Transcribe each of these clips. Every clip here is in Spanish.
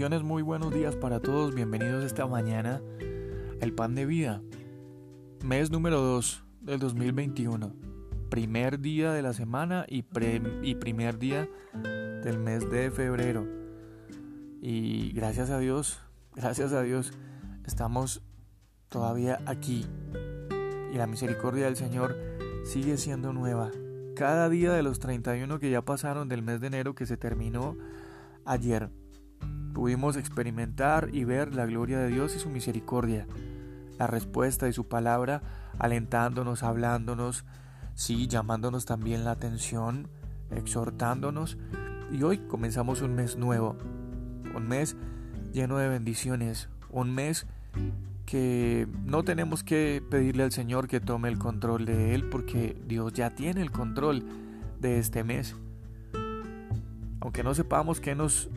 Muy buenos días para todos. Bienvenidos esta mañana al Pan de Vida. Mes número 2 del 2021. Primer día de la semana y, y primer día del mes de febrero. Y gracias a Dios, gracias a Dios, estamos todavía aquí. Y la misericordia del Señor sigue siendo nueva. Cada día de los 31 que ya pasaron del mes de enero que se terminó ayer Pudimos experimentar y ver la gloria de Dios y su misericordia, la respuesta de su palabra, alentándonos, hablándonos, sí, llamándonos también la atención, exhortándonos. Y hoy comenzamos un mes nuevo, un mes lleno de bendiciones, un mes que no tenemos que pedirle al Señor que tome el control de él porque Dios ya tiene el control de este mes aunque no sepamos qué nos,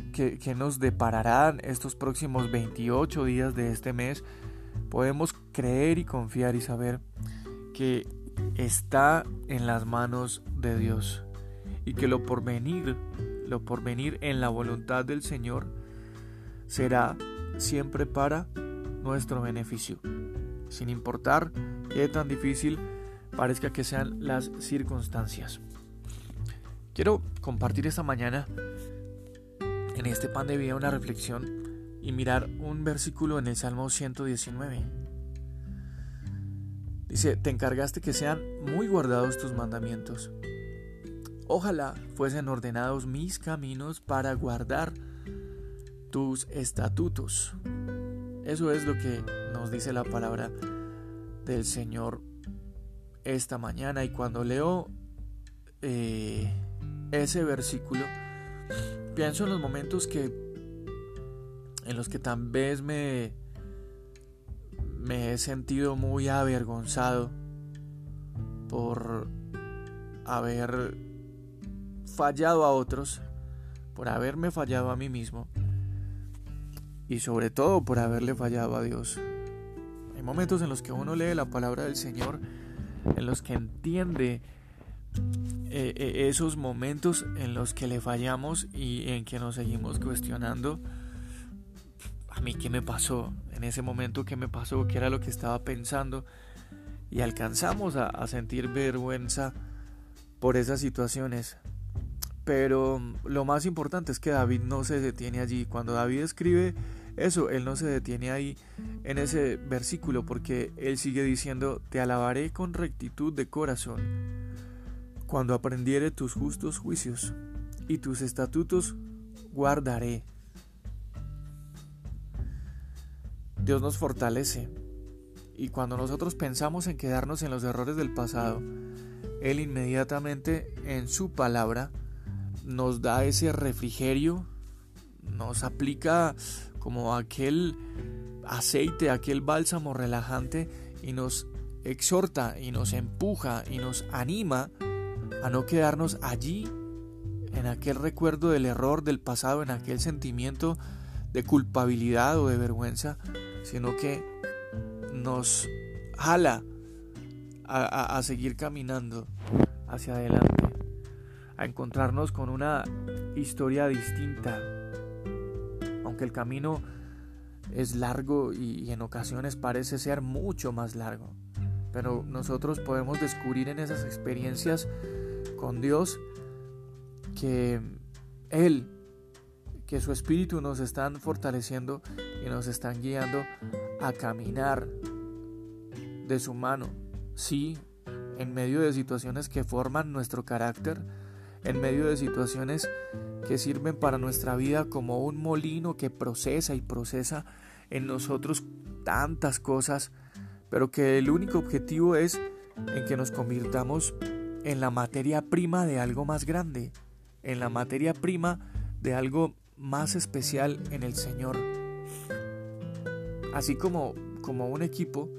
nos depararán estos próximos 28 días de este mes, podemos creer y confiar y saber que está en las manos de Dios y que lo por venir, lo por venir en la voluntad del Señor será siempre para nuestro beneficio, sin importar qué tan difícil parezca que sean las circunstancias. Quiero compartir esta mañana en este pan de vida una reflexión y mirar un versículo en el Salmo 119. Dice, te encargaste que sean muy guardados tus mandamientos. Ojalá fuesen ordenados mis caminos para guardar tus estatutos. Eso es lo que nos dice la palabra del Señor esta mañana. Y cuando leo eh, ese versículo, pienso en los momentos que en los que tal vez me me he sentido muy avergonzado por haber fallado a otros, por haberme fallado a mí mismo y sobre todo por haberle fallado a Dios. Hay momentos en los que uno lee la palabra del Señor, en los que entiende eh, eh, esos momentos en los que le fallamos y en que nos seguimos cuestionando, a mí qué me pasó, en ese momento qué me pasó, qué era lo que estaba pensando, y alcanzamos a, sentir vergüenza por esas situaciones. Pero lo más importante es que David no se detiene allí. Cuando David escribe eso, él no se detiene ahí en ese versículo porque él sigue diciendo, te alabaré con rectitud de corazón cuando aprendiere tus justos juicios y tus estatutos guardaré. Dios nos fortalece y cuando nosotros pensamos en quedarnos en los errores del pasado, Él inmediatamente en su palabra nos da ese refrigerio, nos aplica como aquel aceite, aquel bálsamo relajante y nos exhorta y nos empuja y nos anima a no quedarnos allí, en aquel recuerdo del error del pasado, en aquel sentimiento de culpabilidad o de vergüenza, sino que nos jala a, seguir caminando hacia adelante, a encontrarnos con una historia distinta, aunque el camino es largo y en ocasiones parece ser mucho más largo. Pero nosotros podemos descubrir en esas experiencias con Dios, que Él, que su Espíritu nos están fortaleciendo y nos están guiando a caminar de su mano. Sí, en medio de situaciones que forman nuestro carácter, en medio de situaciones que sirven para nuestra vida como un molino que procesa y procesa en nosotros tantas cosas, pero que el único objetivo es en que nos convirtamos en la materia prima de algo más grande, en la materia prima de algo más especial en el Señor. Así como, como un equipo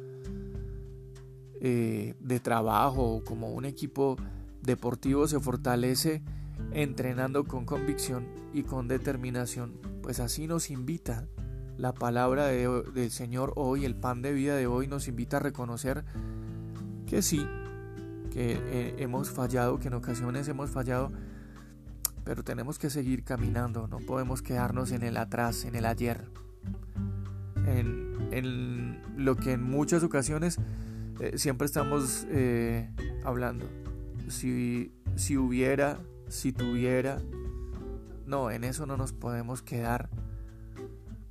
eh, de trabajo, como un equipo deportivo se fortalece entrenando con convicción y con determinación, pues así nos invita la palabra del Señor hoy, el pan de vida de hoy nos invita a reconocer que sí, que eh, hemos fallado, que en ocasiones hemos fallado, pero tenemos que seguir caminando, no podemos quedarnos en el atrás, en el ayer, en, lo que en muchas ocasiones eh, siempre estamos eh, hablando. Si, si hubiera, si tuviera, no, en eso no nos podemos quedar.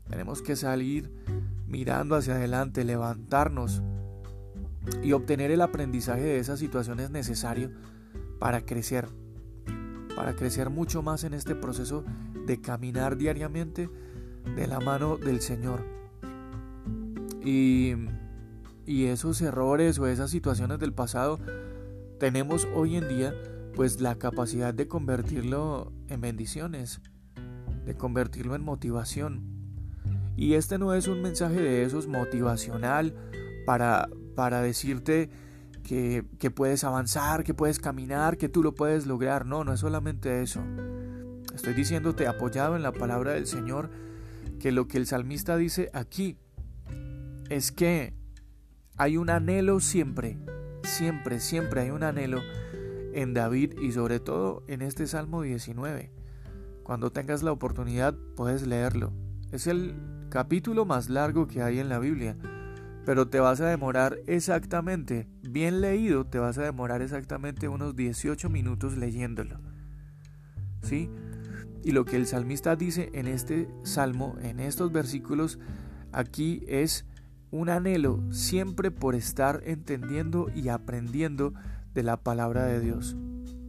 Tenemos que salir mirando hacia adelante, levantarnos y obtener el aprendizaje de esas situaciones necesario para crecer, para crecer mucho más en este proceso de caminar diariamente de la mano del Señor. Y, y esos errores o esas situaciones del pasado tenemos hoy en día pues la capacidad de convertirlo en bendiciones, de convertirlo en motivación. Y este no es un mensaje de esos motivacional para, para decirte que, que, puedes avanzar, que puedes caminar, que tú lo puedes lograr. No, no es solamente eso. Estoy diciéndote, apoyado en la palabra del Señor, que lo que el salmista dice aquí es que hay un anhelo siempre, siempre, siempre hay un anhelo en David y sobre todo en este Salmo 19. Cuando tengas la oportunidad puedes leerlo. Es el capítulo más largo que hay en la Biblia, pero te vas a demorar exactamente, bien leído, te vas a demorar exactamente unos 18 minutos leyéndolo. ¿Sí? Y lo que el salmista dice en este salmo, en estos versículos, aquí es un anhelo siempre por estar entendiendo y aprendiendo de la palabra de Dios,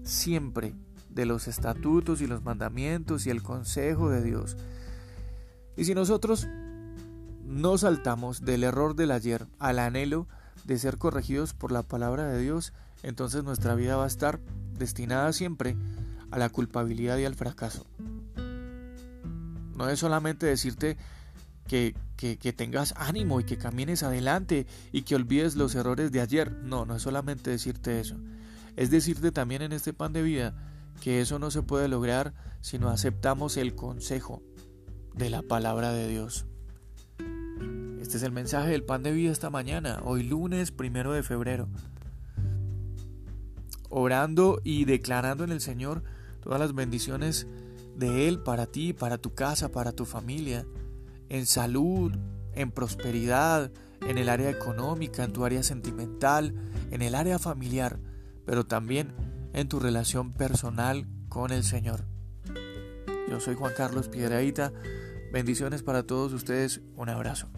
siempre de los estatutos y los mandamientos y el consejo de Dios. Y si nosotros no saltamos del error del ayer al anhelo de ser corregidos por la palabra de Dios, entonces nuestra vida va a estar destinada siempre a la culpabilidad y al fracaso. No es solamente decirte que, que, tengas ánimo y que camines adelante y que olvides los errores de ayer. No, no es solamente decirte eso. Es decirte también en este pan de vida que eso no se puede lograr si no aceptamos el consejo de la palabra de Dios. Este es el mensaje del pan de vida esta mañana, hoy lunes primero de febrero. Orando y declarando en el Señor todas las bendiciones de Él para ti, para tu casa, para tu familia en salud, en prosperidad, en el área económica, en tu área sentimental, en el área familiar, pero también en tu relación personal con el Señor. Yo soy Juan Carlos Piedraíta. Bendiciones para todos ustedes. Un abrazo.